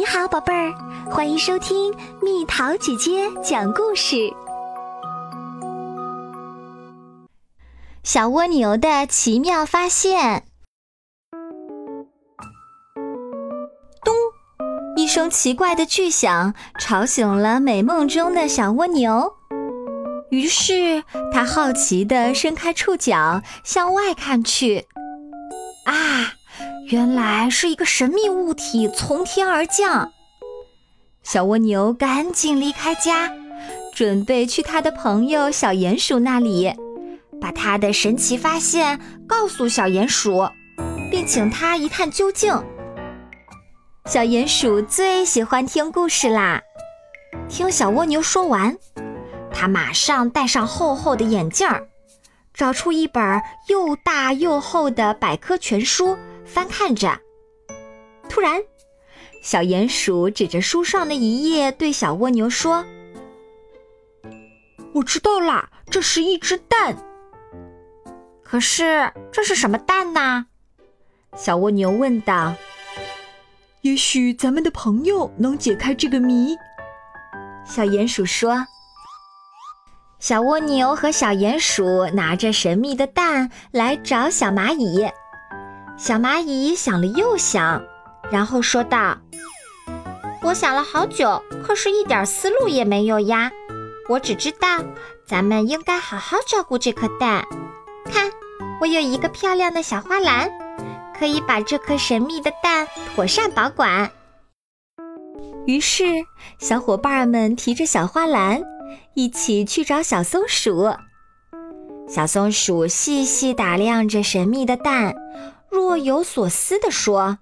你好，宝贝儿，欢迎收听蜜桃姐姐讲故事。小蜗牛的奇妙发现。咚！一声奇怪的巨响吵醒了美梦中的小蜗牛，于是它好奇地伸开触角向外看去。啊！原来是一个神秘物体从天而降，小蜗牛赶紧离开家，准备去他的朋友小鼹鼠那里，把他的神奇发现告诉小鼹鼠，并请他一探究竟。小鼹鼠最喜欢听故事啦，听小蜗牛说完，他马上戴上厚厚的眼镜儿，找出一本又大又厚的百科全书。翻看着，突然，小鼹鼠指着书上的一页，对小蜗牛说：“我知道啦，这是一只蛋。可是这是什么蛋呢？”小蜗牛问道。“也许咱们的朋友能解开这个谜。”小鼹鼠说。小蜗牛和小鼹鼠拿着神秘的蛋来找小蚂蚁。小蚂蚁想了又想，然后说道：“我想了好久，可是一点思路也没有呀。我只知道，咱们应该好好照顾这颗蛋。看，我有一个漂亮的小花篮，可以把这颗神秘的蛋妥善保管。”于是，小伙伴们提着小花篮，一起去找小松鼠。小松鼠细细打量着神秘的蛋。若有所思地说：“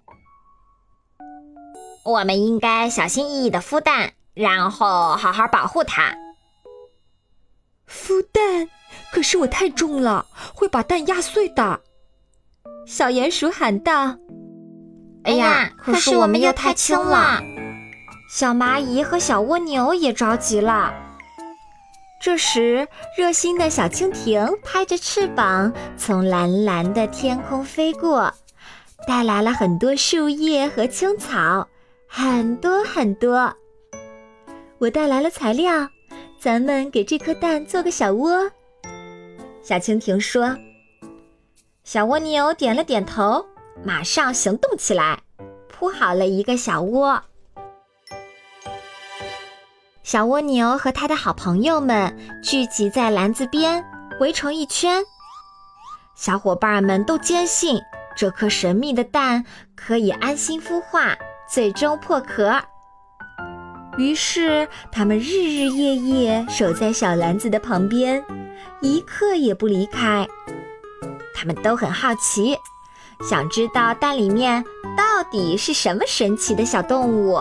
我们应该小心翼翼地孵蛋，然后好好保护它。”孵蛋？可是我太重了，会把蛋压碎的。”小鼹鼠喊道。“哎呀，可是我们又太轻了。”小蚂蚁和小蜗牛也着急了。这时，热心的小蜻蜓拍着翅膀从蓝蓝的天空飞过，带来了很多树叶和青草，很多很多。我带来了材料，咱们给这颗蛋做个小窝。小蜻蜓说。小蜗牛点了点头，马上行动起来，铺好了一个小窝。小蜗牛和他的好朋友们聚集在篮子边，围成一圈。小伙伴们都坚信这颗神秘的蛋可以安心孵化，最终破壳。于是，他们日日夜夜守在小篮子的旁边，一刻也不离开。他们都很好奇，想知道蛋里面到底是什么神奇的小动物。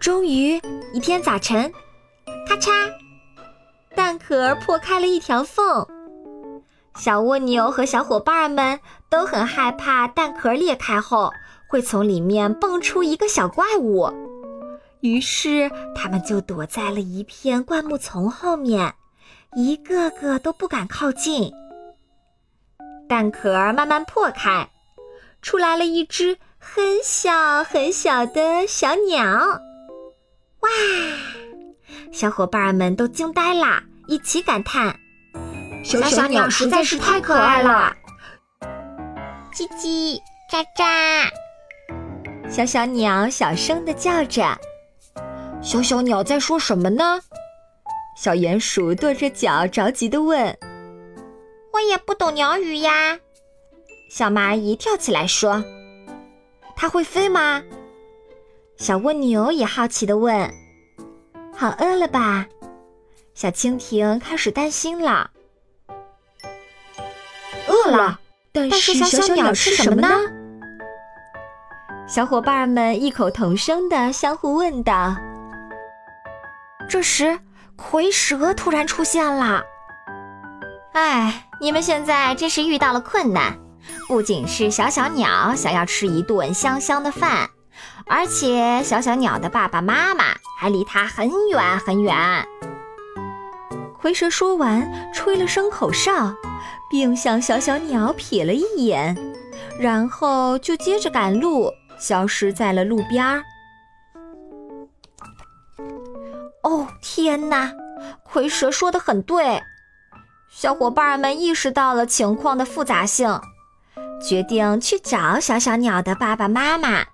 终于，一天早晨，咔嚓，蛋壳破开了一条缝。小蜗牛和小伙伴们都很害怕蛋壳裂开后会从里面蹦出一个小怪物，于是他们就躲在了一片灌木丛后面，一个个都不敢靠近。蛋壳慢慢破开，出来了一只很小很小的小鸟。哇！小伙伴们都惊呆啦，一起感叹：“小小鸟实在是太可爱了！”叽叽喳喳，小小鸟小声的叫着。小小鸟在说什么呢？小鼹鼠跺着脚着急的问：“我也不懂鸟语呀。”小蚂蚁跳起来说：“它会飞吗？”小蜗牛也好奇地问：“好饿了吧？”小蜻蜓开始担心了。饿了，但是小小鸟吃什么呢？小伙伴们异口同声地相互问道。这时，蝰蛇突然出现了。哎，你们现在真是遇到了困难，不仅是小小鸟想要吃一顿香香的饭。而且，小小鸟的爸爸妈妈还离它很远很远。蝰蛇说完，吹了声口哨，并向小小鸟瞥了一眼，然后就接着赶路，消失在了路边儿。哦，天哪！蝰蛇说的很对，小伙伴们意识到了情况的复杂性，决定去找小小鸟的爸爸妈妈。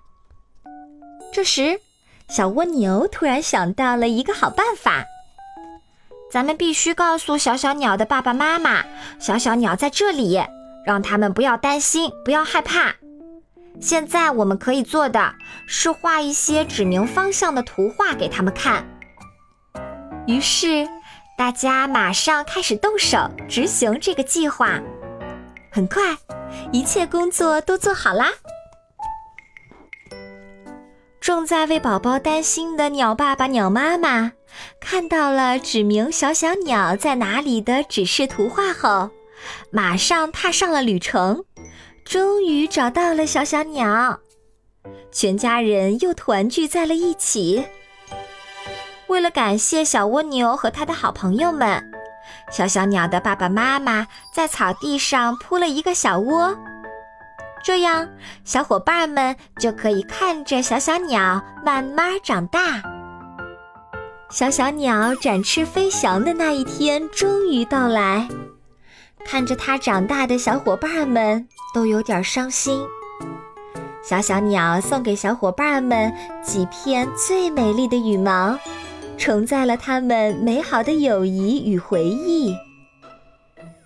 这时，小蜗牛突然想到了一个好办法：咱们必须告诉小小鸟的爸爸妈妈，小小鸟在这里，让他们不要担心，不要害怕。现在我们可以做的是画一些指明方向的图画给他们看。于是，大家马上开始动手执行这个计划。很快，一切工作都做好啦。正在为宝宝担心的鸟爸爸、鸟妈妈，看到了指明小小鸟在哪里的指示图画后，马上踏上了旅程。终于找到了小小鸟，全家人又团聚在了一起。为了感谢小蜗牛和他的好朋友们，小小鸟的爸爸妈妈在草地上铺了一个小窝，这样小伙伴们就可以看着小小鸟慢慢长大。小小鸟展翅飞翔的那一天终于到来，看着它长大的小伙伴们都有点伤心。小小鸟送给小伙伴们几片最美丽的羽毛。承载了他们美好的友谊与回忆。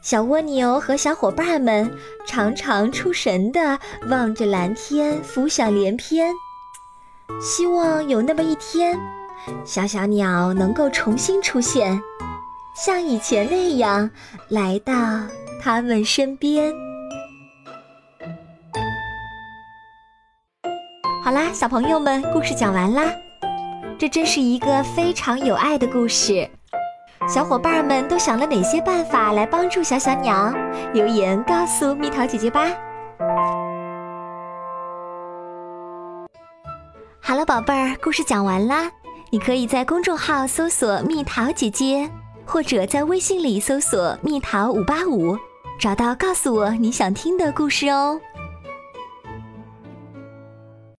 小蜗牛和小伙伴们常常出神地望着蓝天，浮想联翩，希望有那么一天，小小鸟能够重新出现，像以前那样来到他们身边。好啦，小朋友们，故事讲完啦。这真是一个非常有爱的故事，小伙伴们都想了哪些办法来帮助小小鸟？留言告诉蜜桃姐姐吧。好了，宝贝儿，故事讲完啦。你可以在公众号搜索“蜜桃姐姐”，或者在微信里搜索“蜜桃五八五”，找到告诉我你想听的故事哦。